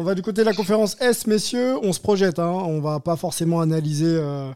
On va du côté de la conférence S, messieurs. On se projette. Hein. On va pas forcément analyser. euh,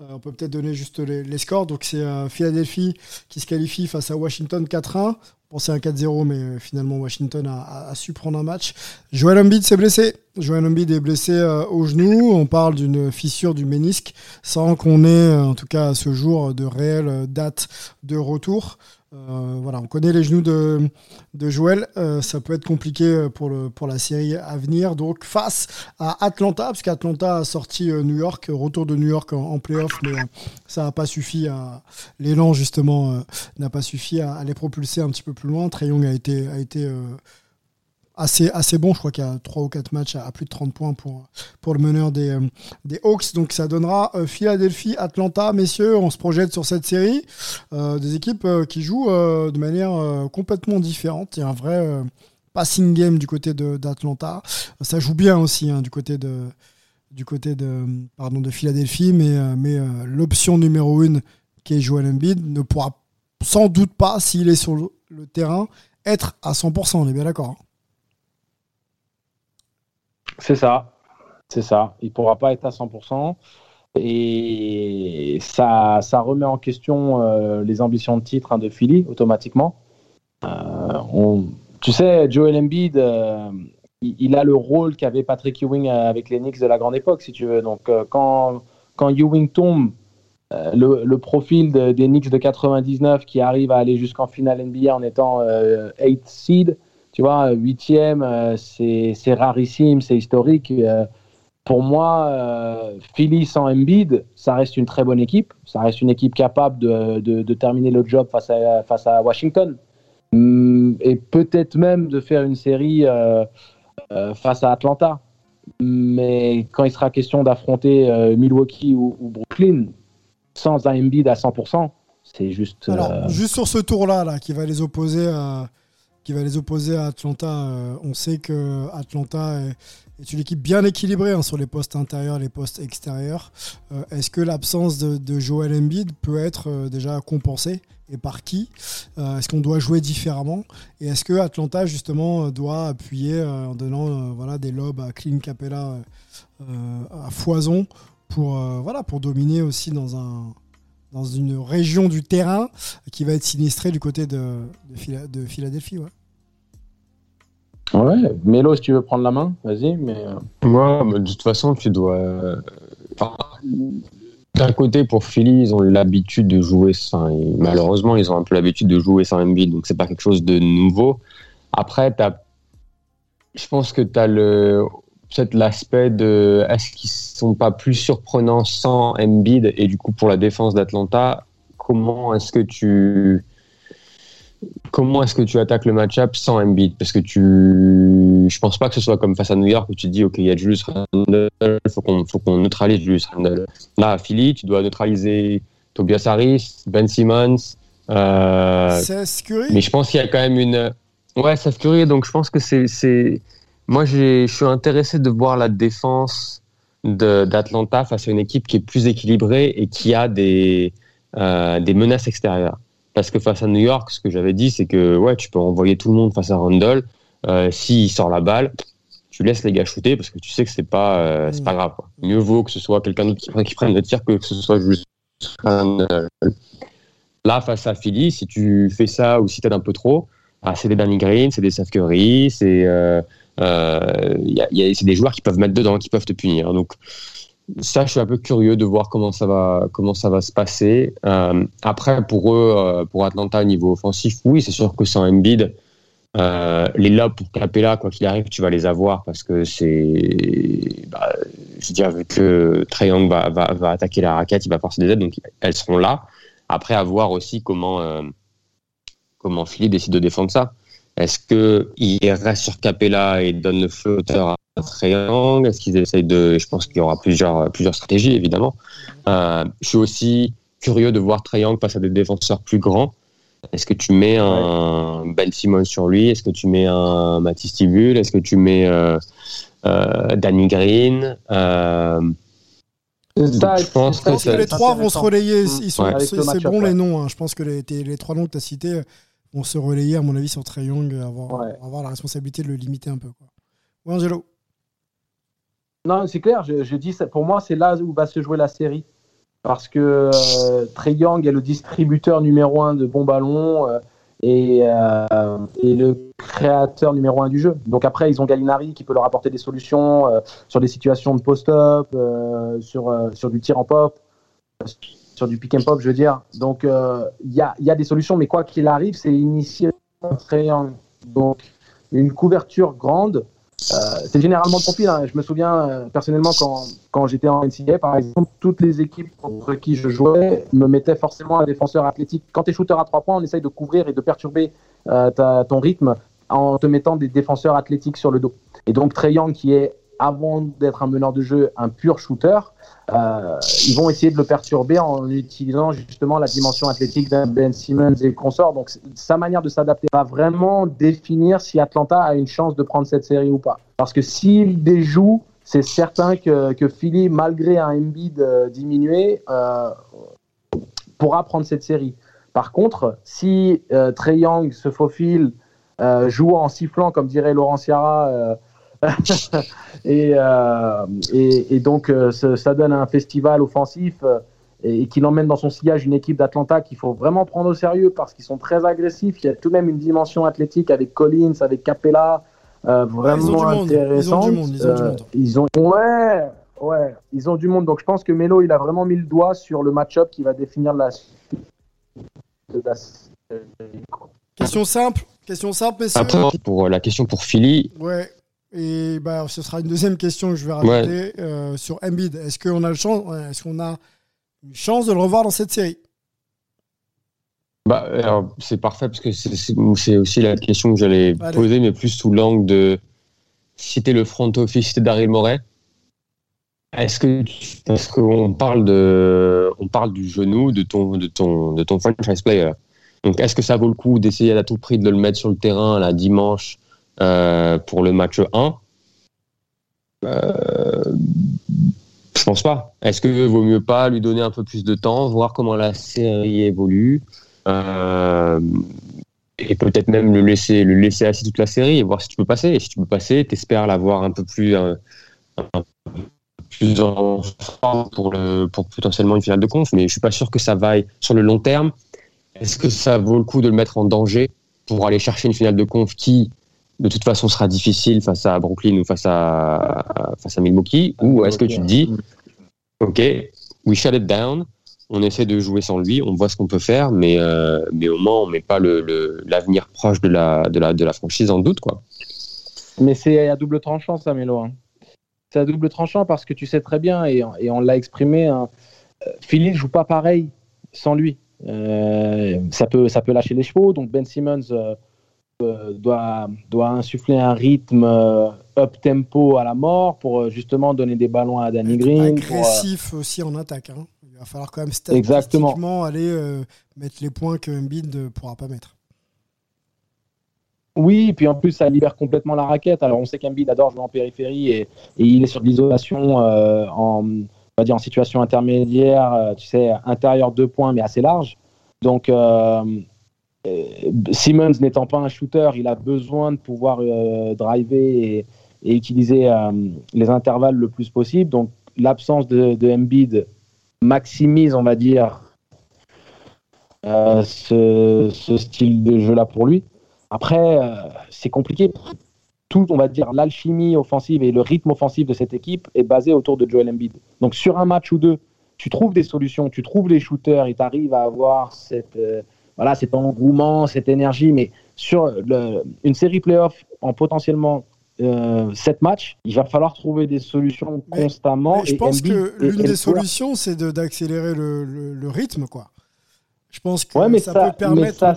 euh, on peut peut-être donner juste les, scores. Donc c'est euh, Philadelphie qui se qualifie face à Washington 4-1. On pensait à 4-0, mais finalement Washington a su prendre un match. Joel Embiid s'est blessé. Joel Embiid est blessé euh, au genou. On parle d'une fissure du ménisque, sans qu'on ait, euh, en tout cas à ce jour, de réelle euh, date de retour. Voilà, on connaît les genoux de, de Joël. Ça peut être compliqué pour, la série à venir. Donc, face à Atlanta, parce qu'Atlanta a sorti New York, retour de New York en, en playoff, mais ça n'a pas suffi à. L'élan, justement, n'a pas suffi à, les propulser un petit peu plus loin. Young a été, assez, assez bon. Je crois qu'il y a 3 ou 4 matchs à, plus de 30 points pour, pour le meneur des, euh, des Hawks. Donc, ça donnera euh, Philadelphie, Atlanta. Messieurs, on se projette sur cette série. Euh, des équipes qui jouent de manière complètement différente. Il y a un vrai passing game du côté d'Atlanta. Ça joue bien aussi hein, du côté de du côté de pardon de Philadelphie, mais mais l'option numéro une qui est Joel Embiid ne pourra sans doute pas s'il est sur le, le terrain être à 100%. On est bien d'accord. C'est ça. C'est ça. Il ne pourra pas être à 100%. Et ça, remet en question euh, les ambitions de titre hein, de Philly automatiquement. Euh, tu sais, Joel Embiid, euh, il, a le rôle qu'avait Patrick Ewing avec les Knicks de la grande époque, si tu veux. Donc, quand, quand Ewing tombe, le, profil de- des Knicks de 99 qui arrive à aller jusqu'en finale NBA en étant 8 seed, tu vois, huitième, euh, c'est rarissime, c'est historique. Euh, pour moi, euh, Philly sans Embiid, ça reste une très bonne équipe. Ça reste une équipe capable de, de- de terminer le job face à, face à Washington. Hum, Et peut-être même de faire une série face à Atlanta. Mais quand il sera question d'affronter Milwaukee ou, ou Brooklyn, sans un Embiid à 100%, c'est juste. Alors, euh, juste sur ce tour-là, là, qui va les opposer à, qui va les opposer à Atlanta, euh, on sait que Atlanta est, une équipe bien équilibrée hein, sur les postes intérieurs, les postes extérieurs. Euh, Est-ce que l'absence de, Joel Embiid peut être euh, déjà compensée et par qui? Est-ce qu'on doit jouer différemment? Et est-ce que Atlanta justement doit appuyer en donnant voilà des lobes à Clint Capella à foison pour voilà pour dominer aussi dans un dans une région du terrain qui va être sinistrée du côté de, de, Phila- de Philadelphie. Ouais. Ouais, Mélo, si tu veux prendre la main, vas-y. Mais euh, Moi, mais de toute façon, tu dois. euh, enfin, D'un côté, pour Philly, ils ont l'habitude de jouer sans. et malheureusement, ils ont un peu l'habitude de jouer sans Embiid, donc c'est pas quelque chose de nouveau. Après, t'as- je pense que tu as le peut-être l'aspect de est-ce qu'ils sont pas plus surprenants sans Embiid et du coup pour la défense d'Atlanta, comment est-ce que tu comment est-ce que tu attaques le match-up sans Embiid? Parce que tu, je pense pas que ce soit comme face à New York où tu te dis ok il y a Julius Randle, faut qu'on faut qu'on neutralise Julius Randle. Là à Philly, tu dois neutraliser Tobias Harris, Ben Simmons. euh, mais je pense qu'il y a quand même une. Ouais, Seth Curry, donc je pense que c'est. Moi, je suis intéressé de voir la défense d'Atlanta face à une équipe qui est plus équilibrée et qui a des, euh, des menaces extérieures. Parce que face à New York, ce que j'avais dit, c'est que ouais, tu peux envoyer tout le monde face à Randall. Euh, S'il sort la balle, tu laisses les gars shooter parce que tu sais que c'est pas, euh, pas grave. Mieux vaut que ce soit quelqu'un d'autre qui, prenne- le tir que que ce soit juste Randall. Là, face à Philly, si tu fais ça ou si tu aides un peu trop, ah, c'est des Danny Green, c'est des Seth Curry, c'est euh, a- c'est des joueurs qui peuvent mettre dedans, qui peuvent te punir. Donc, ça, je suis un peu curieux de voir comment ça va, se passer. Euh, après, pour eux, euh, pour Atlanta au niveau offensif, oui, c'est sûr que sans Embiid, euh, les lobes pour Capella, quoi qu'il arrive, tu vas les avoir parce que c'est, bah, je veux dire, vu que Trae Young va, attaquer la raquette, il va forcer des aides, donc elles seront là. Après, à voir aussi comment, euh, comment Philly décide de défendre ça. Est-ce qu'il reste sur Capella et donne le flotteur à triangle? Est-ce qu'ils essayent de. Je pense qu'il y aura plusieurs, plusieurs stratégies, évidemment. Euh, je suis aussi curieux de voir Triangle face à des défenseurs plus grands. Est-ce que tu mets un Ben Simon sur lui? Est-ce que tu mets un Mathis Tibul Est-ce que tu mets euh, euh, Danny Green? Euh, ça, je pense que, les trois vont se relayer. Ils sont, c'est, bon les noms. Hein. Je pense que les, les trois noms que tu as cités vont se relayer, à mon avis, sur Trae Young, avoir, avoir la responsabilité de le limiter un peu. Quoi. Ouais, Angelo non, c'est clair. Je, dis, pour moi, c'est là où va se jouer la série. Parce que euh, Trey Young est le distributeur numéro un de bons ballons euh, et, euh, et, le créateur numéro un du jeu. Donc après, ils ont Gallinari qui peut leur apporter des solutions euh, sur des situations de post-up, euh, sur, sur du tir en pop, sur du pick and pop, je veux dire. Donc il y a, y, a, des solutions, mais quoi qu'il arrive, c'est initier Trey Young. Donc une couverture grande euh, c'est généralement le profil. Hein. Je me souviens euh, personnellement quand, quand j'étais en NCAA, par exemple, toutes les équipes contre qui je jouais me mettaient forcément un défenseur athlétique. Quand tu es shooter à trois points, on essaye de couvrir et de perturber euh, ton rythme en te mettant des défenseurs athlétiques sur le dos. Et donc Trey Young, qui est avant d'être un meneur de jeu, un pur shooter, euh, ils vont essayer de le perturber en utilisant justement la dimension athlétique d'un Ben Simmons et consorts. Donc sa manière de s'adapter va vraiment définir si Atlanta a une chance de prendre cette série ou pas. Parce que s'il déjoue, c'est certain que, que, Philly, malgré un Embiid euh, diminué, euh, pourra prendre cette série. Par contre, si Trey Young se faufile, joue en sifflant, comme dirait Laurent Ciara, Euh, et, et, donc, euh, ça, donne un festival offensif euh, et, qui l'emmène dans son sillage une équipe d'Atlanta qu'il faut vraiment prendre au sérieux parce qu'ils sont très agressifs. Il y a tout de même une dimension athlétique avec Collins, avec Capella, vraiment intéressante. Ils ont du monde. ouais, ouais, ils ont du monde. Donc je pense que Melo, il a vraiment mis le doigt sur le match-up qui va définir la Question simple, question simple, Après, pour la question pour Philly. Ouais. Et bah, ce sera une deuxième question que je vais rajouter euh, sur Embiid. Est-ce qu'on a le chance, est-ce qu'on a une chance de le revoir dans cette série? Bah, c'est parfait parce que c'est aussi la question que j'allais poser, mais plus sous l'angle de citer le front office de Daryl Morey. Est-ce que parce qu'on parle de on parle du genou de ton de ton de ton franchise player? Donc est-ce que ça vaut le coup d'essayer à tout prix de le mettre sur le terrain la dimanche euh, pour le match 1 euh, Je pense pas. Est-ce que vaut mieux pas lui donner un peu plus de temps, voir comment la série évolue euh, et peut-être même le laisser, le laisser assis toute la série et voir si tu peux passer. Et si tu peux passer, t'espères l'avoir un peu plus, un, plus en forme pour, pour potentiellement une finale de conf. Mais je suis pas sûr que ça vaille sur le long terme. Est-ce que ça vaut le coup de le mettre en danger pour aller chercher une finale de conf qui, de toute façon sera difficile face à Brooklyn ou face à, face à Milwaukee Ou est-ce que tu te dis, OK, we shut it down, on essaie de jouer sans lui, on voit ce qu'on peut faire, mais, euh, mais au moins on met pas l'avenir le, l'avenir proche de la, de, la, de la franchise en doute. quoi. Mais c'est à double tranchant ça, Mélo. Hein. C'est à double tranchant parce que tu sais très bien, et, et on l'a exprimé, hein, Philly ne joue pas pareil sans lui. Euh, ça, peut, ça peut lâcher les chevaux, donc Ben Simmons euh, euh, doit, doit insuffler un rythme euh, up tempo à la mort pour euh, justement donner des ballons à Danny Green. Agressif aussi en attaque. Hein. Il va falloir quand même statistiquement aller mettre les points que Embiid ne pourra pas mettre. Oui, puis en plus, ça libère complètement la raquette. Alors, on sait qu'Embiid adore jouer en périphérie et, et il est sur de l'isolation en, on va dire en situation intermédiaire, tu sais, intérieur deux points, mais assez large. Donc, euh, Simmons n'étant pas un shooter, il a besoin de pouvoir euh, driver et, utiliser euh, les intervalles le plus possible. Donc l'absence de, de Embiid maximise, on va dire, ce, style de jeu-là pour lui. Après, c'est compliqué. tout, on va dire, l'alchimie offensive et le rythme offensif de cette équipe est basé autour de Joel Embiid. Donc sur un match ou deux, tu trouves des solutions, tu trouves les shooters et tu arrives à avoir cette, euh, voilà, cet engouement, cette énergie. Mais sur le- une série playoff en potentiellement euh, 7 matchs, il va falloir trouver des solutions Mais- constamment. Mais je et pense Embiid que l'une des solutions, c'est d'accélérer le, le- le rythme, quoi. Je pense que Ouais, ça, ça- peut permettre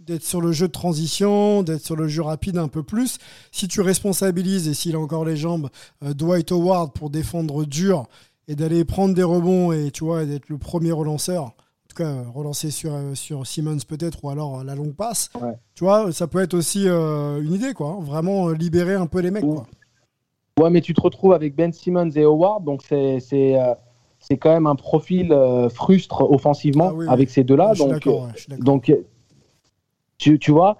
d'être sur le jeu de transition, d'être sur le jeu rapide un peu plus. Si tu responsabilises, et s'il a encore les jambes, euh, Dwight Howard pour défendre dur et d'aller prendre des rebonds et tu vois, d'être le premier relanceur, tout cas relancer sur, sur Simmons peut-être, ou alors la longue passe, Ouais. tu vois, ça peut être aussi euh, une idée, quoi. hein. Vraiment euh, libérer un peu les mecs, quoi. Ouais, mais tu te retrouves avec Ben Simmons et Howard, donc c'est c'est euh, quand même un profil euh, frustre offensivement Ah oui, oui. avec ces deux-là. Donc, d'accord, ouais, donc euh, tu, tu vois,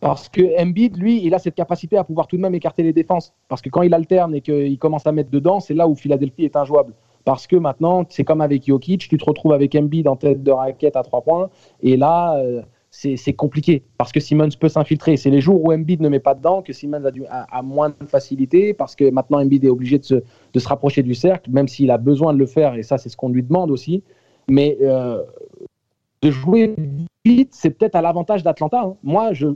parce que Embiid, lui, il a cette capacité à pouvoir tout de même écarter les défenses. Parce que quand il alterne et qu'il commence à mettre dedans, c'est là où Philadelphie est injouable. Parce que maintenant, c'est comme avec Jokic, tu te retrouves avec Embiid en tête de raquette à trois points, et là, euh, c'est compliqué. Parce que Simmons peut s'infiltrer. C'est les jours où Embiid ne met pas dedans que Simmons a, du, a moins de facilité, parce que maintenant Embiid est obligé de se, de se rapprocher du cercle, même s'il a besoin de le faire, et ça, c'est ce qu'on lui demande aussi. Mais euh, de jouer vite, c'est peut-être à l'avantage d'Atlanta. hein. Moi, je,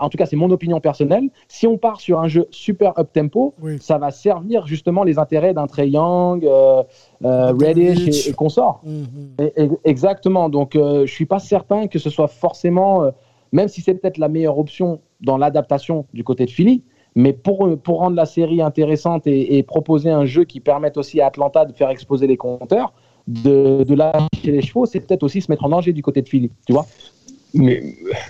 en tout cas, c'est mon opinion personnelle. Si on part sur un jeu super up tempo, Oui. ça va servir justement les intérêts d'un Trey Young, euh, euh. Reddish et, et consorts. Mhm. Et- et- Exactement. Donc, euh, je suis pas certain que ce soit forcément, euh, même si c'est peut-être la meilleure option dans l'adaptation du côté de Philly, mais pour, euh, pour rendre la série intéressante et, et proposer un jeu qui permette aussi à Atlanta de faire exploser les compteurs, de, de lâcher les chevaux, c'est peut-être aussi se mettre en danger du côté de Philly. Tu vois Mais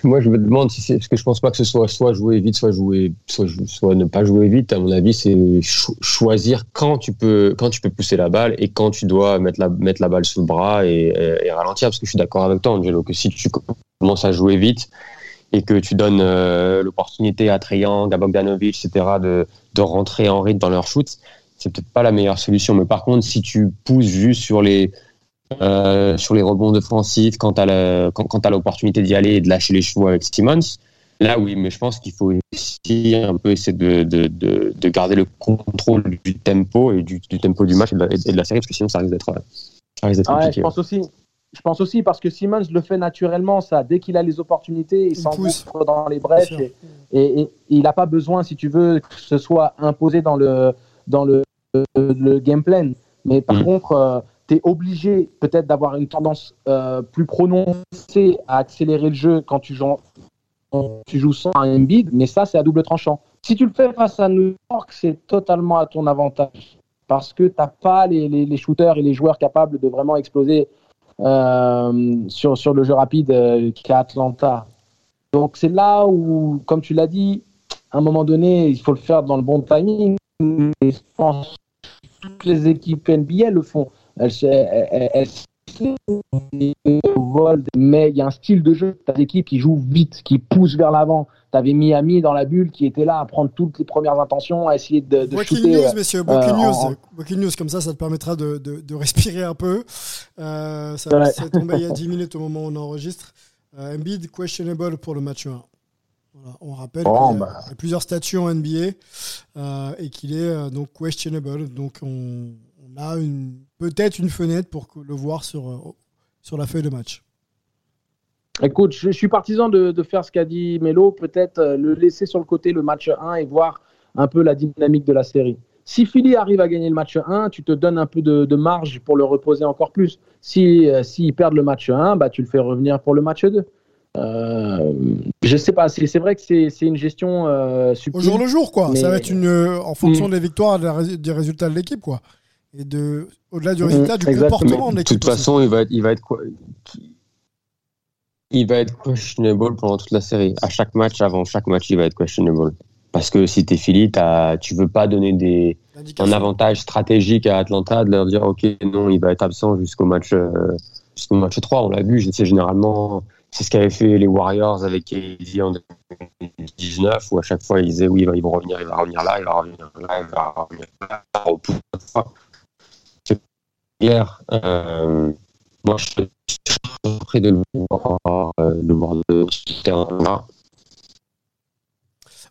moi, je me demande si c'est parce que je pense pas que ce soit soit jouer vite, soit jouer, soit, ne pas jouer vite. À mon avis, c'est cho- choisir quand tu peux, quand tu peux pousser la balle et quand tu dois mettre la mettre la balle sous le bras et, ralentir. Parce que je suis d'accord avec toi, Angelo, que si tu commences à jouer vite et que tu donnes euh, l'opportunité à Triangle, à Bogdanovic, etc., de, de rentrer en rythme dans leur shoot, c'est peut-être pas la meilleure solution. Mais par contre, si tu pousses juste sur les euh, sur les rebonds défensifs, quand tu as l'opportunité d'y aller et de lâcher les chevaux avec Simmons, là oui, mais je pense qu'il faut aussi un peu essayer de, de, de, de garder le contrôle du tempo et du, du tempo du match et de, la, et de la série, parce que sinon ça risque d'être Ouais, compliqué. je pense aussi. Je pense aussi parce que Simmons le fait naturellement, ça. Dès qu'il a les opportunités, il Il s'engouffre dans les brèches et, et- et il n'a pas besoin, si tu veux, que ce soit imposé dans le, dans le, le, le game plan. Mais par Mm. contre, tu es obligé peut-être d'avoir une tendance euh, plus prononcée à accélérer le jeu quand tu joues, sans un Embiid, mais ça, c'est à double tranchant. Si tu le fais face à New York, c'est totalement à ton avantage parce que tu n'as pas les, shooters et les joueurs capables de vraiment exploser euh, sur, sur le jeu rapide euh, Atlanta. Donc c'est là où, comme tu l'as dit, à un moment donné, il faut le faire dans le bon timing. Et je pense que toutes les équipes NBA le font. Elles se volent, mais il y a un style de jeu. Tu as des équipes qui jouent vite, qui poussent vers l'avant. Tu avais Miami dans la bulle qui était là à prendre toutes les premières intentions, à essayer de, de Breaking shooter. news, messieurs, breaking, euh, news, en- breaking news, comme ça, ça te permettra de, de- de respirer un peu. Euh, ça Ouais. tombé il y a 10 minutes au moment où on enregistre. Euh, Embiid questionable pour le match 1. Voilà, on rappelle qu'il bah. y a plusieurs statuts en NBA euh, et qu'il est euh, donc questionable. Donc on, peut-être une fenêtre pour le voir sur, euh, sur la feuille de match. Écoute, je, suis partisan de, de faire ce qu'a dit Melo, peut-être euh, le laisser sur le côté le match 1 et voir un peu la dynamique de la série. Si Philly arrive à gagner le match 1, tu te donnes un peu de, de marge pour le reposer encore plus. Si euh, s'ils perdent le match 1, bah, tu le fais revenir pour le match 2. Euh, je sais pas, c'est c'est vrai que c'est c'est une gestion euh, Au jour le jour, quoi. Ça va être une, en fonction Mm. des victoires des résultats de l'équipe, quoi. Et de, au-delà du Mm, résultat, du exactement. comportement de de l'équipe. toute aussi. façon, il va être, il va être quoi Il va être questionable pendant toute la série. À chaque match, avant chaque match, il va être questionable. Parce que si t'es Philly, t'as- tu veux pas donner des, un avantage stratégique à Atlanta de leur dire ok non il va être absent jusqu'au match euh, jusqu'au match 3 on l'a vu c'est généralement c'est ce qu'avaient fait les Warriors avec KD en 2019 où à chaque fois ils disaient oui il va- ils vont revenir il va revenir là il va revenir là il va revenir là au bout de fois. c'est clair euh, moi je suis surpris de le voir, euh, de voir ce terrain là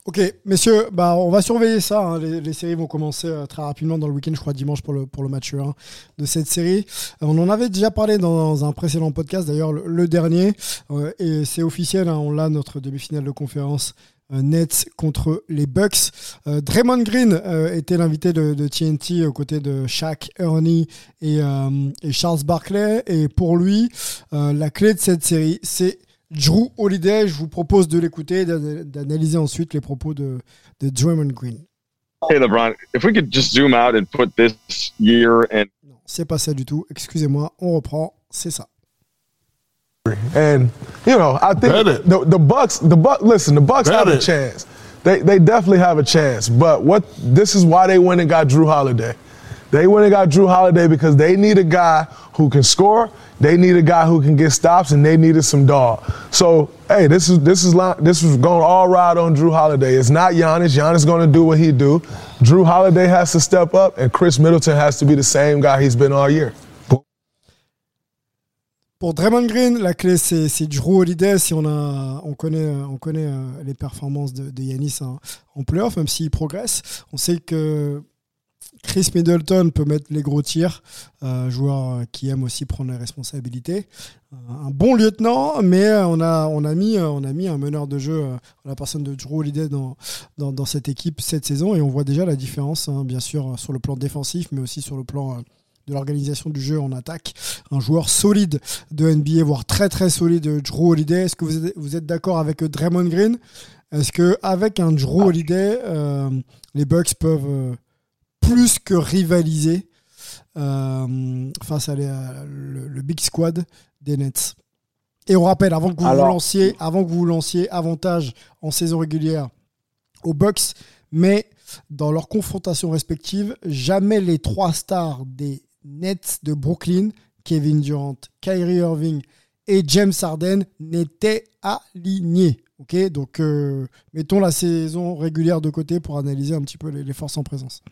Ok, messieurs, bah, on va surveiller ça. hein. Les, séries vont commencer euh, très rapidement dans le week-end, je crois dimanche pour le, pour le match 1 de cette série. On en avait déjà parlé dans un précédent podcast, d'ailleurs le, dernier, et c'est officiel, hein, on l'a, notre demi-finale de conférence. Euh, Nets contre les Bucks. Euh, Draymond Green euh, était l'invité de, de TNT aux côtés de Shaq, Ernie et, euh, et Charles Barkley. Et pour lui, la clé de cette série, c'est Drew Holiday. Je vous propose de l'écouter et d'ana- d'analyser ensuite les propos de, de Draymond Green. Hey, LeBron, if we could just zoom out and put this year and Non, c'est pas ça du tout. Excusez-moi, on reprend. C'est ça. And you know, I think the, the Bucks, the Buck. Listen, the Bucks Bet have a chance. They they definitely have a chance. But what this is why they went and got Drew Holiday. They went and got Drew Holiday because they need a guy who can score. They need a guy who can get stops, and they needed some dog. So hey, this is this is this is going all ride on Drew Holiday. It's not Giannis. Giannis going to do what he do. Drew Holiday has to step up, and Chris Middleton has to be the same guy he's been all year. Pour Draymond Green, la clé c'est Drew Holiday. Si on a, on connaît, on connaît euh, les performances de, Yanis en, playoff, même s'il progresse. On sait que Chris Middleton peut mettre les gros tirs, euh, joueur euh, qui aime aussi prendre les responsabilités. Un bon lieutenant, mais euh, on a, on a mis, on a mis un meneur de jeu, la personne de Drew Holiday dans, dans, cette équipe cette saison, et on voit déjà la différence, hein, bien sûr, sur le plan défensif, mais aussi sur le plan de l'organisation du jeu en attaque. Un joueur solide de NBA, voire très très solide, Drew Holiday. Est-ce que vous êtes, vous êtes d'accord avec Draymond Green? Est-ce que avec un Drew Holiday, euh, les Bucks peuvent euh, plus que rivaliser euh, face à les- le, le big squad des Nets? Et on rappelle, avant que vous Alors- vous lanciez, avant que vous vous lanciez, avantage en saison régulière aux Bucks, mais dans leurs confrontations respectives, jamais les trois stars des Nets de Brooklyn, Kevin Durant, Kyrie Irving et James Harden, n'étaient alignés. Ok, donc euh, mettons la saison régulière de côté pour analyser un petit peu les, forces en présence.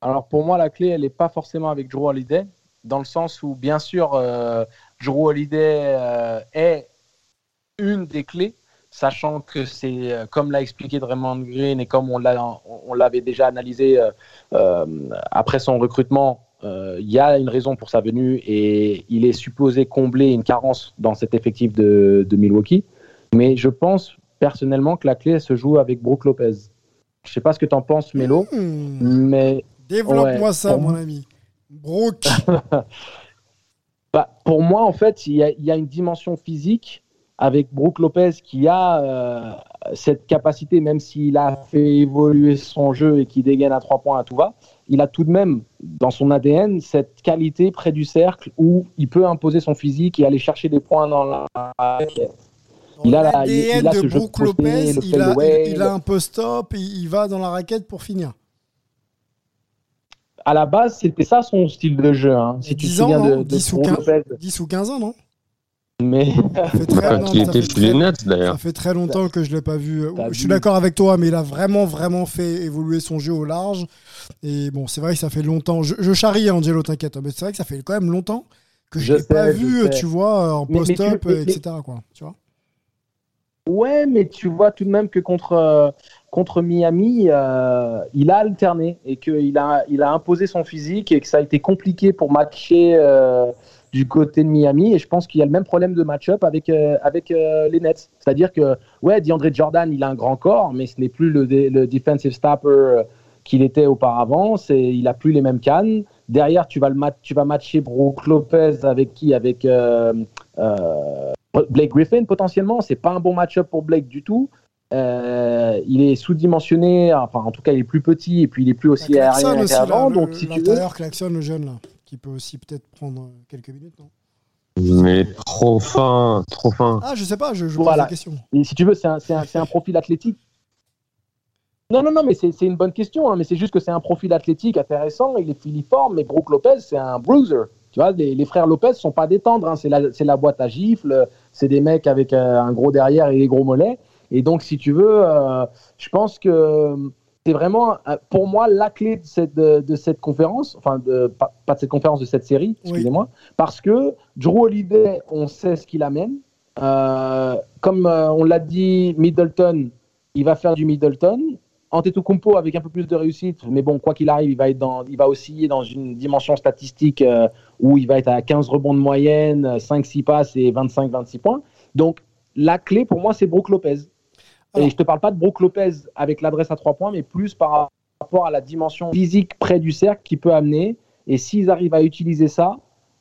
Alors pour moi, la clé, elle n'est pas forcément avec Drew Holiday, dans le sens où, bien sûr, euh, Drew Holiday euh, est une des clés, sachant que c'est, euh, comme l'a expliqué Draymond Green et comme on, l'a, on l'avait déjà analysé euh, euh, après son recrutement, euh, il y a une raison pour sa venue et il est supposé combler une carence dans cet effectif de, de Milwaukee. Mais je pense personnellement que la clé se joue avec Brook Lopez. Je sais pas ce que tu en penses, Melo, Hmm. mais Développe-moi Ouais, ça, mon ami. Brooke. Bah, pour moi, en fait, il y, a, il y a une dimension physique avec Brook Lopez qui a euh, cette capacité, même s'il a fait évoluer son jeu et qui dégaine à trois points à tout va, il a tout de même dans son ADN cette qualité près du cercle où il peut imposer son physique et aller chercher des points dans la raquette. Il a la- il- l'ADN il a de ce jeu de Brook côté, Lopez, il a, il, un post-up, il, il va dans la raquette pour finir. À la base, c'était ça son style de jeu. hein. Si tu te 10 ans, souviens non de, de 10, ou Brook 15, Lopez. 10 ou 15 ans, non Mais Ça fait très, Quand non, il était chez les Nets, d'ailleurs. Ça fait très longtemps que je ne l'ai pas vu. Je suis d'accord avec toi, mais il a vraiment, vraiment fait évoluer son jeu au large. Et bon, c'est vrai que ça fait longtemps. Je, je charrie, Angelo, t'inquiète. Mais c'est vrai que ça fait quand même longtemps que je Je ne l'ai pas sais, vu, sais. tu vois, en mais tu- post-up, euh, mais- etc. Quoi, tu vois Ouais, mais tu vois tout de même que contre, euh, contre Miami, euh, il a alterné et qu'il a, il a imposé son physique et que ça a été compliqué pour matcher euh, du côté de Miami. Et je pense qu'il y a le même problème de match-up avec, euh, avec euh, les Nets. C'est-à-dire que, ouais, DeAndre Jordan, il a un grand corps, mais ce n'est plus le, le defensive stopper euh, qu'il était auparavant. C'est, il a plus les mêmes cannes. Derrière, tu vas, le mat- tu vas matcher Brook Lopez avec qui? Avec. euh, Blake Griffin potentiellement, c'est pas un bon match-up pour Blake du tout. Euh, il est sous-dimensionné, enfin en tout cas il est plus petit et puis il est plus aussi aérien qu'avant. Donc si tu veux, le jeune, là, qui peut aussi peut-être prendre euh, quelques minutes, non? Mais trop fin, trop fin. Ah, je sais pas, je, je pose la question. et si tu veux, c'est un, c'est un- c'est un profil athlétique. Non, non, non, mais c'est c'est une bonne question. hein, mais c'est juste que c'est un profil athlétique intéressant. Il est filiforme, mais Brook Lopez, c'est un bruiser. Tu vois, les, les frères Lopez sont pas des tendres. hein, c'est la, c'est la boîte à gifles. C'est des mecs avec euh, un gros derrière et des gros mollets. Et donc, si tu veux, euh, je pense que c'est vraiment, euh, pour moi, la clé de cette, de, de cette conférence, enfin, de, pas, pas de cette conférence, de cette série, excusez-moi, parce que Drew Holiday, on sait ce qu'il amène. Euh, comme euh, on l'a dit, Middleton, il va faire du Middleton. Antetokounmpo avec un peu plus de réussite, mais bon, quoi qu'il arrive, il va, être dans, il va osciller dans une dimension statistique euh, où il va être à 15 rebonds de moyenne, 5-6 passes et 25-26 points. Donc, la clé pour moi, c'est Brook Lopez. Et je te parle pas de Brook Lopez avec l'adresse à 3 points, mais plus par rapport à la dimension physique près du cercle qui peut amener. Et s'ils arrivent à utiliser ça,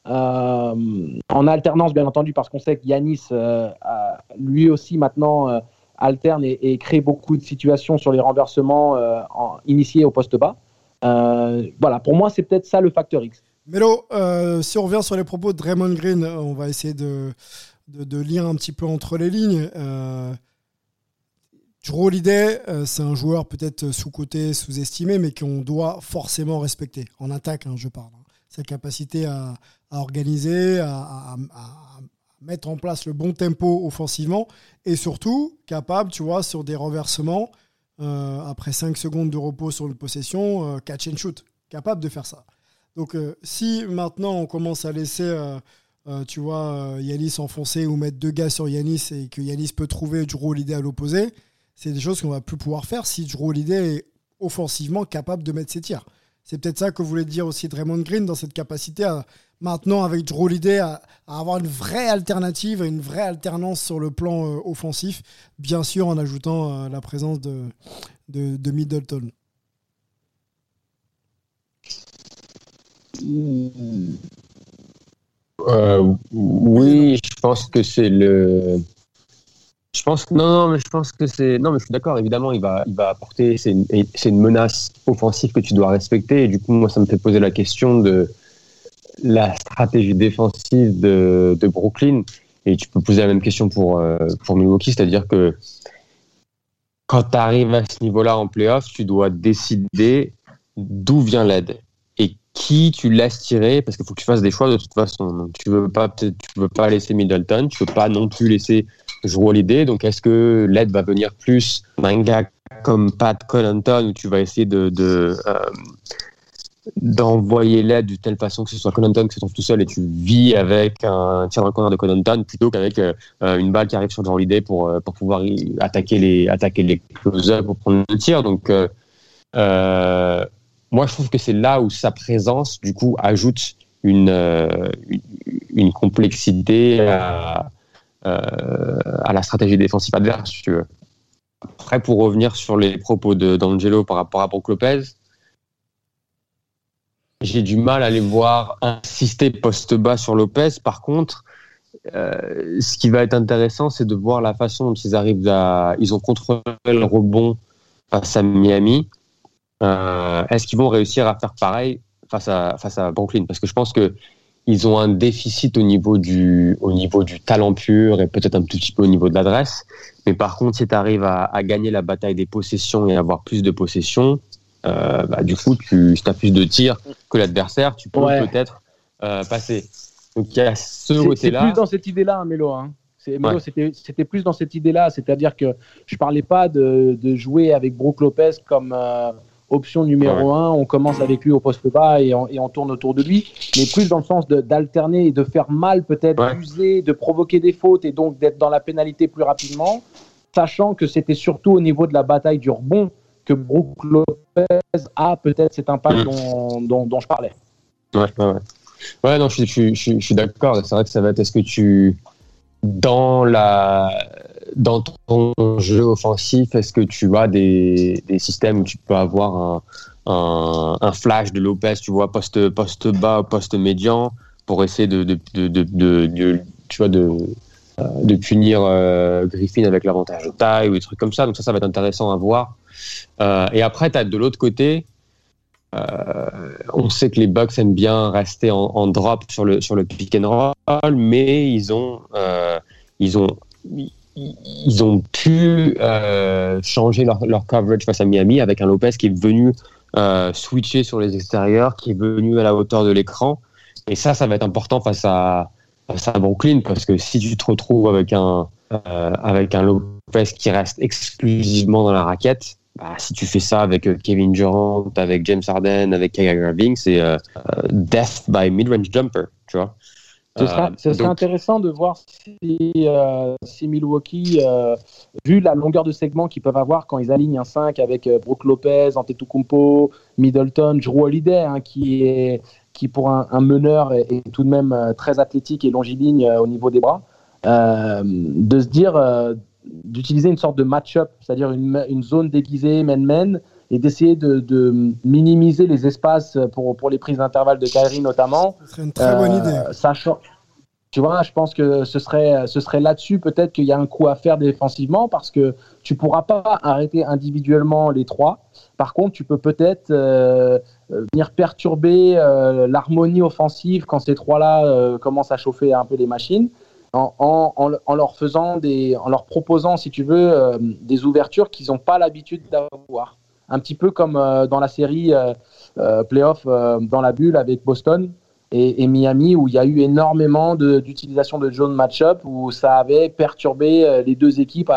euh, en alternance, bien entendu, parce qu'on sait que Yanis, euh, lui aussi maintenant, euh, alterne et, crée beaucoup de situations sur les renversements en, initiés au poste bas. voilà, pour moi, c'est peut-être ça le facteur X. Melo, si on revient sur les propos de Draymond Green, on va essayer de, de, lire un petit peu entre les lignes. Drew Holiday, c'est un joueur peut-être sous-coté, sous-estimé, mais qu'on doit forcément respecter. En attaque, hein, je parle. Hein. Sa capacité à, à organiser, à, mettre en place le bon tempo offensivement et surtout capable, tu vois, sur des renversements, euh, après 5 secondes de repos sur une possession, euh, catch and shoot. Capable de faire ça. Donc euh, si maintenant on commence à laisser, tu vois, Yanis enfoncer ou mettre deux gars sur Yanis et que Yanis peut trouver Drew Holiday à l'opposé, c'est des choses qu'on va plus pouvoir faire si Drew Holiday est offensivement capable de mettre ses tirs. C'est peut-être ça que voulait dire aussi Draymond Green dans cette capacité à maintenant avec Drew Holiday à, avoir une vraie alternative, une vraie alternance sur le plan euh, offensif, bien sûr en ajoutant euh, la présence de, Middleton. Euh, oui, je pense que c'est le. Je pense que non, non, mais je pense que c'est non, mais je suis d'accord. Évidemment, il va, il va apporter. C'est une, menace offensive que tu dois respecter. Et du coup, moi, ça me fait poser la question de la stratégie défensive de, Brooklyn. Et tu peux poser la même question pour, euh, pour Milwaukee, c'est-à-dire que quand tu arrives à ce niveau-là en playoff, tu dois décider d'où vient l'aide et qui tu laisses tirer, parce qu'il faut que tu fasses des choix de toute façon. tu veux pas, tu veux pas laisser Middleton, tu veux pas non plus laisser jouer l'idée. Donc, est-ce que l'aide va venir plus d'un gars comme Pat Connaughton, où tu vas essayer de, euh, d'envoyer l'aide de telle façon que ce soit Connaughton qui se trouve tout seul et tu vis avec un tir dans le corner de Connaughton plutôt qu'avec euh, une balle qui arrive sur Jean Holiday pour, euh, pour pouvoir attaquer les, attaquer les close-up pour prendre le tir. Donc, moi, je trouve que c'est là où sa présence, du coup, ajoute une, une complexité à, à, la stratégie défensive adverse, tu veux. Après, pour revenir sur les propos d'Angelo par rapport à Brook Lopez, j'ai du mal à les voir insister poste bas sur Lopez. Par contre, euh, ce qui va être intéressant, c'est de voir la façon dont ils arrivent à. Ils ont contrôlé le rebond face à Miami. Euh, est-ce qu'ils vont réussir à faire pareil face à, face à Brooklyn? Parce que je pense que ils ont un déficit au niveau du, au niveau du talent pur et peut-être un tout petit peu au niveau de l'adresse. Mais par contre, si tu arrives à, à, gagner la bataille des possessions et avoir plus de possessions, euh, bah, du coup, tu, si tu as plus de tirs que l'adversaire, tu peux peut-être euh, passer. Donc il y a ce côté-là. C'est plus dans cette idée-là, hein. Hein. C'était plus dans cette idée-là, c'est-à-dire que je parlais pas de, de, jouer avec Brook Lopez comme euh, option numéro un. On commence avec lui au poste bas et on, et on, tourne autour de lui, mais plus dans le sens d'alterner et de faire mal, peut-être user, de provoquer des fautes et donc d'être dans la pénalité plus rapidement, sachant que c'était surtout au niveau de la bataille du rebond que Brook Lopez a peut-être cet impact mm. dont, dont, je parlais. Ouais, ouais, ouais. ouais non, je, je, je, je suis d'accord. C'est vrai que ça va être est-ce que tu, dans, la, dans ton jeu offensif, est-ce que tu as des, systèmes où tu peux avoir un, flash de Lopez, tu vois, poste, poste bas, poste médian, pour essayer de, tu vois, de, euh, punir euh, Griffin avec l'avantage de taille ou des trucs comme ça. Donc ça, ça va être intéressant à voir. Euh, et après, tu as de l'autre côté, on sait que les Bucks aiment bien rester en, drop sur le, sur le pick and roll, mais ils ont, ils ont, ils ont pu changer leur, coverage face à Miami avec un Lopez qui est venu switcher sur les extérieurs, qui est venu à la hauteur de l'écran. Et ça, ça va être important face à, Brooklyn parce que si tu te retrouves avec un euh, avec un Lopez qui reste exclusivement dans la raquette, bah, si tu fais ça avec euh, Kevin Durant, avec James Harden, avec Kyrie Irving, c'est euh, death by mid-range jumper, tu vois. Ce serait, Euh, serait intéressant de voir si, euh, si Milwaukee, euh, vu la longueur de segment qu'ils peuvent avoir quand ils alignent un 5 avec Brook Lopez, Antetokounmpo, Middleton, Drew Holiday, hein, qui est qui pour un, un meneur est, est tout de même très athlétique et longiligne au niveau des bras, euh, de se dire euh, d'utiliser une sorte de match-up, c'est-à-dire une, une zone déguisée man-man et d'essayer de, de minimiser les espaces pour, pour les prises d'intervalle de Kyrie notamment. Ce serait une très bonne Euh, idée. Sachant, tu vois, je pense que ce serait, ce serait là-dessus peut-être qu'il y a un coup à faire défensivement parce que tu pourras pas arrêter individuellement les trois. Par contre, tu peux peut-être euh, euh, venir perturber euh, l'harmonie offensive quand ces trois-là euh, commencent à chauffer un peu les machines. En, en- en- leur faisant des, en leur proposant, si tu veux, des ouvertures qu'ils n'ont pas l'habitude d'avoir. Un petit peu comme euh, dans la série euh, euh, playoff dans la bulle avec Boston et, Miami où il y a eu énormément de- d'utilisation de, zone match-up où ça avait perturbé les deux équipes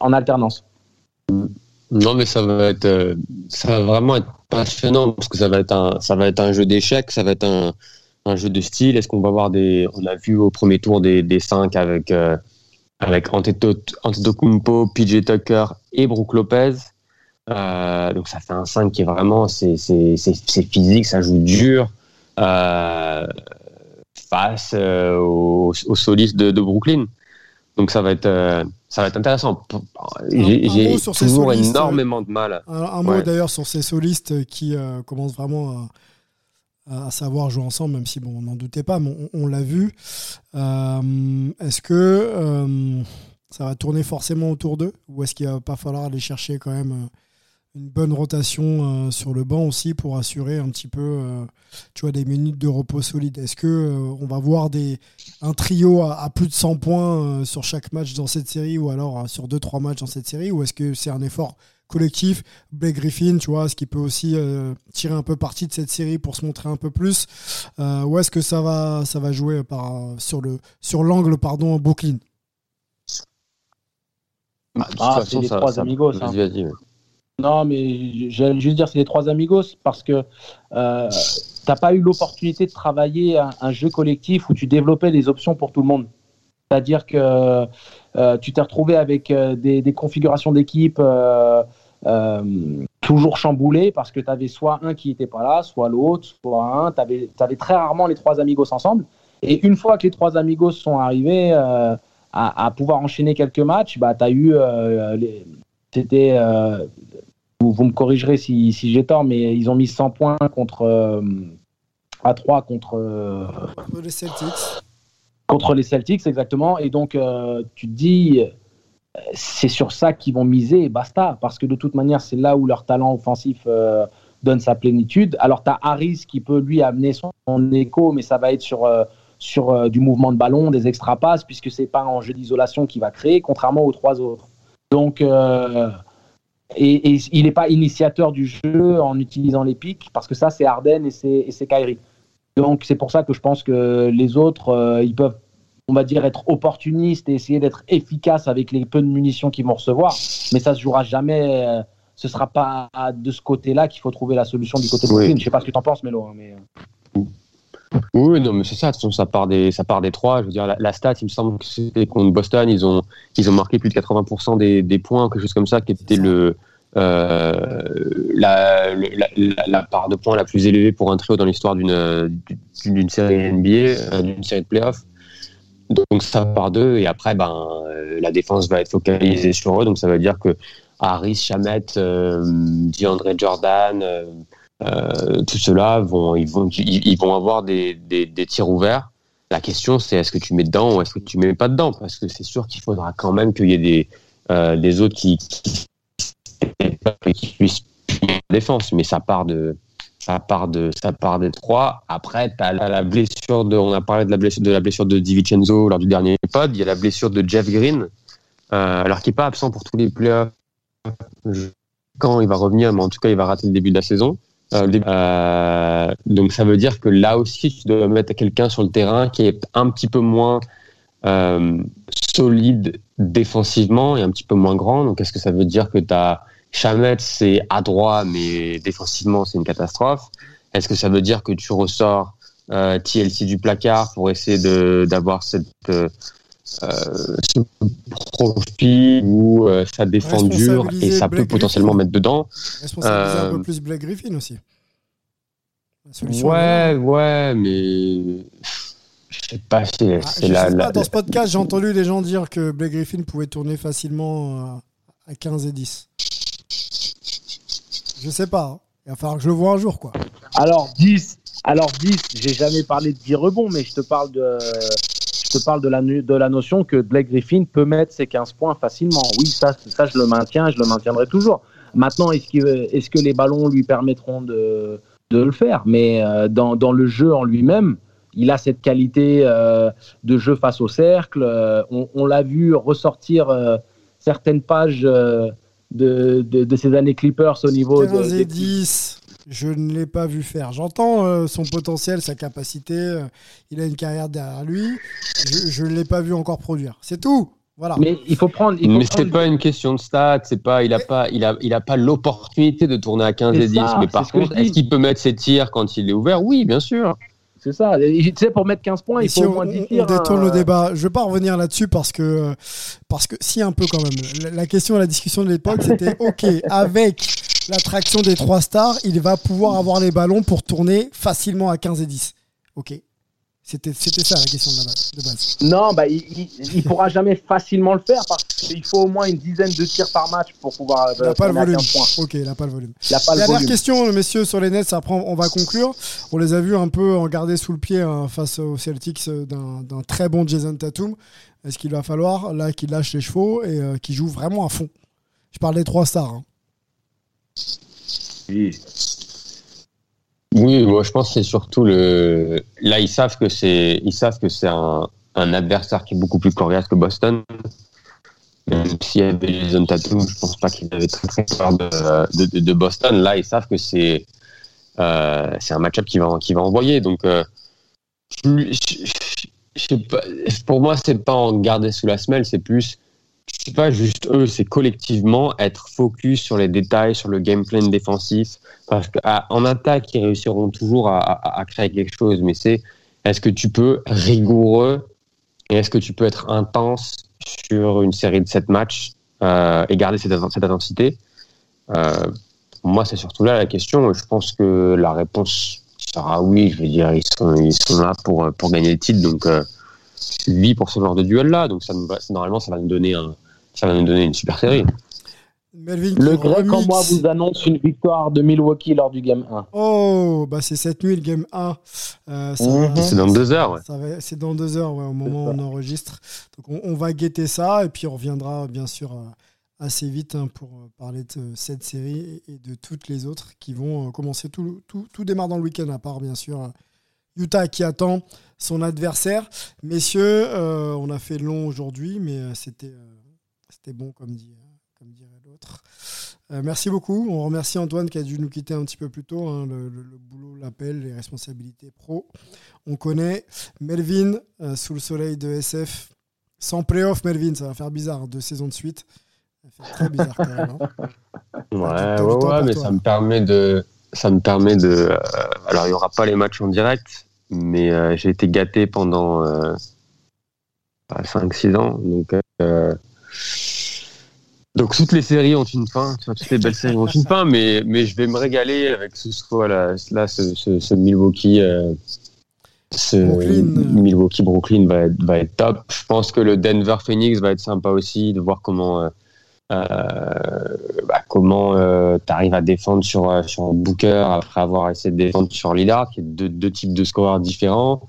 en alternance. Non, mais ça va être, ça va vraiment être passionnant parce que ça va être un, ça va être un jeu d'échecs, ça va être un, jeu de style. Est-ce qu'on va voir des, on a vu au premier tour des, des cinq avec, euh, avec Anteto- Antetokounmpo, PJ Tucker et Brook Lopez. Euh, donc ça fait un 5 qui est vraiment, c'est, physique, ça joue dur. Euh, face euh, aux, aux solistes de, de Brooklyn. Donc ça va être, ça va être intéressant. J'ai, toujours solistes, énormément de mal. Un, un mot Ouais. d'ailleurs sur ces solistes qui commencent vraiment à, à savoir jouer ensemble, même si bon, on n'en doutait pas, mais on, on l'a vu. Est-ce que ça va tourner forcément autour d'eux ou est-ce qu'il va pas falloir aller chercher quand même une bonne rotation euh, sur le banc aussi pour assurer un petit peu euh, tu vois, des minutes de repos solides. Est-ce que euh, on va voir des, un trio à, à plus de 100 points euh, sur chaque match dans cette série ou alors euh, sur 2-3 matchs dans cette série? Ou est-ce que c'est un effort collectif? Blake Griffin, tu vois, ce qui peut aussi euh, tirer un peu parti de cette série pour se montrer un peu plus? Euh, Ou est-ce que ça va, ça va jouer par, sur le sur l'angle pardon Brooklyn? Bah, de toute Ah, façon, c'est les ça- trois ça- amigos, hein. Non, mais j'allais juste dire c'est les trois amigos parce que euh, t'as pas eu l'opportunité de travailler un, jeu collectif où tu développais des options pour tout le monde. C'est-à-dire que euh, tu t'es retrouvé avec euh, des, configurations d'équipe euh, toujours chamboulées parce que tu avais soit un qui n'était pas là, soit l'autre, soit un. Tu avais, très rarement les trois amigos ensemble. Et une fois que les trois amigos sont arrivés à, pouvoir enchaîner quelques matchs, bah, tu as eu. C'était. Vous, vous me corrigerez si, si j'ai tort, mais ils ont mis 100 points contre. euh, à 3 contre. euh, Les Celtics. contre les Celtics, exactement. Et donc, euh, tu te dis, euh, c'est sur ça qu'ils vont miser et basta. Parce que de toute manière, c'est là où leur talent offensif euh, donne sa plénitude. Alors, tu as Harris qui peut lui amener son, son écho, mais ça va être sur, euh, sur euh, du mouvement de ballon, des extra passes, puisque c'est pas un jeu d'isolation qu'il va créer, contrairement aux trois autres. Donc, euh, et, et il n'est pas initiateur du jeu en utilisant les pics, parce que ça, c'est Harden et c'est Kyrie. Donc c'est pour ça que je pense que les autres, euh, ils peuvent, on va dire, être opportunistes et essayer d'être efficaces avec les peu de munitions qu'ils vont recevoir. Mais ça se jouera jamais. euh, ce sera pas de ce côté-là qu'il faut trouver la solution du côté de Oui. Je sais pas ce que tu en penses, Mélo. hein, mais... Oui, non, mais c'est ça. De toute façon, ça part des, ça part des trois. Je veux dire, la, stat, il me semble que c'était contre Boston. Ils ont, ils ont marqué plus de 80% des, des points, quelque chose comme ça, qui était le, euh, la, la, part de points la plus élevée pour un trio dans l'histoire d'une, d'une série NBA, euh, d'une série de playoffs. Donc ça part d'eux et après, ben, euh, la défense va être focalisée sur eux. Donc ça veut dire que Harris, Chamet, euh, Jordan, euh, tout cela vont, ils vont, ils, vont avoir des, des, tirs ouverts. La question, c'est est-ce que tu mets dedans ou est-ce que tu mets pas dedans? Parce que c'est sûr qu'il faudra quand même qu'il y ait des, euh, des autres qui, qui, qui puissent la défense. Mais ça part de, ça part de, ça part des trois. Après, tu as la, blessure de, on a parlé de la blessure de la blessure de DiVincenzo lors du dernier pod. Il y a la blessure de Jeff Green, euh, alors qu'il n'est pas absent pour tous les playoffs. Quand il va revenir, mais en tout cas, il va rater le début de la saison. Euh, euh, donc ça veut dire que là aussi, tu dois mettre quelqu'un sur le terrain qui est un petit peu moins euh, solide défensivement et un petit peu moins grand. Donc est-ce que ça veut dire que tu as c'est adroit, mais défensivement, c'est une catastrophe? Est-ce que ça veut dire que tu ressors euh, TLC du placard pour essayer d'avoir cette euh, euh, ce profil où euh, ça défend dur et ça peut potentiellement Griffin. mettre dedans. Responsabiliser un Euh, peu plus Blake Griffin aussi. La Ouais, ouais, mais je sais pas, c'est Ah, c'est la, sais la- pas, dans ce podcast, j'ai entendu les gens dire que Blake Griffin pouvait tourner facilement euh, à 15 et 10. Je sais pas. hein. Il va falloir que je le vois un jour, quoi. Alors 10, alors 10, j'ai jamais parlé de 10 rebonds, mais je te parle de, je te parle de la, de la notion que Blake Griffin peut mettre ses 15 points facilement. Oui, ça, ça je le maintiens, je le maintiendrai toujours. Maintenant, est-ce que, est-ce que les ballons lui permettront de, de le faire? Mais euh, dans, dans le jeu en lui-même, il a cette qualité euh, de jeu face au cercle. Euh, on on l'a vu ressortir certaines pages de, de, de ses années Clippers au niveau de, 15 des- et 10, je ne l'ai pas vu faire. J'entends euh, son potentiel, sa capacité. euh, il a une carrière derrière lui. Je ne l'ai pas vu encore produire. C'est tout. Voilà. Mais il faut prendre. il faut Mais c'est prendre- pas une question de stats, c'est pas, il a pas, il a, il a pas l'opportunité de tourner à 15 C'est et 10. ça, mais par contre, est-ce qu'il peut mettre ses tirs quand il est ouvert? Oui, bien sûr. C'est ça. Tu sais, pour mettre 15 points, Et il si faut au on, moins on- 10 on tirs. détourne hein. le débat, je vais pas revenir là-dessus parce que parce que si un peu quand même. La, la question, la discussion de l'époque, c'était ok avec l'attraction des trois stars, il va pouvoir avoir les ballons pour tourner facilement à 15 et 10. Ok. C'était c'était ça la question de, la base, de base. Non, bah, il, il, il pourra jamais facilement le faire parce qu'il faut au moins une dizaine de tirs par match pour pouvoir. Il n'a euh, pas le volume. 15 points. Ok, il n'a pas le volume. Il n'a pas le Dernière volume. question, messieurs, sur les Nets. Après, on va conclure. On les a vus un peu en garder sous le pied hein, face aux Celtics euh, d'un d'un très bon Jason Tatum. Est-ce qu'il va falloir, là, qu'il lâche les chevaux et euh, qu'il joue vraiment à fond? Je parle des trois stars. hein. Oui, moi je pense que c'est surtout le. Là, ils savent que c'est, ils savent que c'est un, un adversaire qui est beaucoup plus coriace que Boston. Même s'il y avait Jason Tatum, je pense pas qu'ils avaient très très peur de, de, Boston. Là, ils savent que c'est, euh, c'est un match-up qui va, qui va envoyer. Donc, euh, je sais pas, pour moi, c'est pas en garder sous la semelle, c'est plus c'est pas juste eux, c'est collectivement être focus sur les détails, sur le game plan défensif. Parce qu'en attaque, ils réussiront toujours à, créer quelque chose, mais c'est est-ce que tu peux rigoureux et est-ce que tu peux être intense sur une série de sept matchs euh, et garder cette, intensité? Euh, Moi, c'est surtout là la question. Je pense que la réponse sera oui. Je veux dire, ils sont, là pour, pour gagner le titre, donc euh, vie pour ce genre de duel-là. Donc ça nous va- normalement, ça va nous donner un, ça va nous donner une super série. Melvin Le grec en remix- moi vous annonce une victoire de Milwaukee lors du game 1. Oh, bah c'est cette nuit le game 1. Euh, Mhm. C'est dans deux heures. Ouais. Ça va- C'est dans deux heures, ouais, au moment où on enregistre. Donc on, on va guetter ça et puis on reviendra bien sûr euh, assez vite hein, pour euh, parler de cette série et de toutes les autres qui vont euh, commencer. Tout, tout, tout démarre dans le week-end, à part bien sûr euh, Utah qui attend son adversaire. Messieurs, euh, on a fait long aujourd'hui, mais c'était euh, c'était bon comme, dit, euh, comme dirait l'autre. Euh, merci beaucoup. On remercie Antoine qui a dû nous quitter un petit peu plus tôt. hein. Le, le- le boulot l'appelle, les responsabilités pro. On connaît Melvin euh, sous le soleil de SF. Sans playoff, Melvin, ça va faire bizarre, hein, deux saisons de suite. Ça fait très bizarre quand même. hein. Ouais, ouais, ouais, mais toi. ça me permet de, ça me permet de. euh, alors, il y aura pas les matchs en direct, mais j'ai été gâté pendant euh, 5-6 ans, donc. Euh, donc toutes les séries ont une fin, toutes les belles séries ont une fin, mais, mais je vais me régaler avec ce soit là, là ce, ce, ce Milwaukee, euh, ce Brooklyn. Milwaukee Brooklyn va être, va être top. Je pense que le Denver Phoenix va être sympa aussi de voir comment euh, euh, bah, comment tu arrives à défendre sur, euh, sur Booker après avoir essayé de défendre sur Lillard, qui est deux, deux types de scoreurs différents.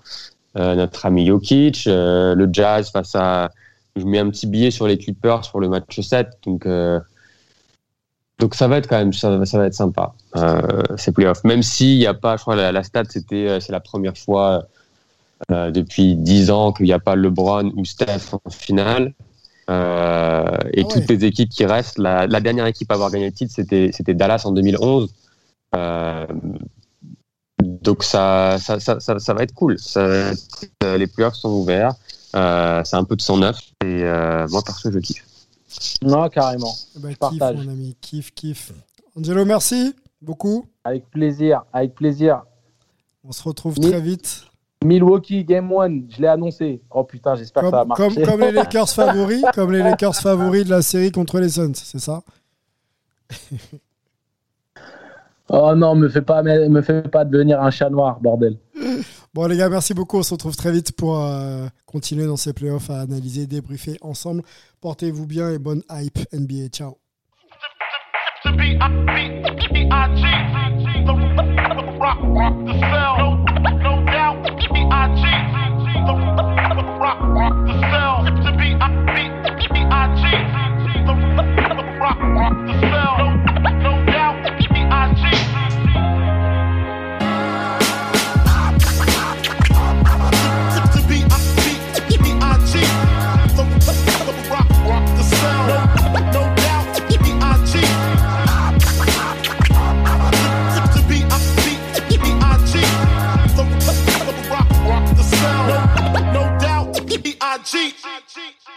Euh, notre ami Jokic, euh, le Jazz face à. Je mets un petit billet sur les Clippers pour le match 7. Donc, euh, donc ça va être quand même ça, ça va être sympa, euh, ces playoffs. Même s'il n'y a pas, je crois, la, la stat, c'était euh, c'est la première fois euh, depuis 10 ans qu'il n'y a pas LeBron ou Steph en finale. Et Ah toutes les équipes qui restent, la, la dernière équipe à avoir gagné le titre, c'était c'était Dallas en 2011. Euh, donc ça, ça, ça, ça, va être cool. Ça va être- les playoffs sont ouverts. Euh, c'est un peu de sang neuf. Et euh, moi, perso, je kiffe. Non, carrément. Eh ben, Je kiff, partage. mon ami, kiff, kiff. Angelo, merci beaucoup. Avec plaisir, avec plaisir. On se retrouve très vite. Milwaukee Game 1, je l'ai annoncé. Oh putain, j'espère que ça va marcher. comme, comme les Lakers favoris, comme les Lakers favoris de la série contre les Suns, c'est ça? Oh non, me fais pas, me me fais pas devenir un chat noir, bordel. Bon les gars, merci beaucoup. On se retrouve très vite pour euh, continuer dans ces playoffs à analyser, débriefer ensemble. Portez-vous bien et bonne hype NBA. Ciao. cheat. I cheat.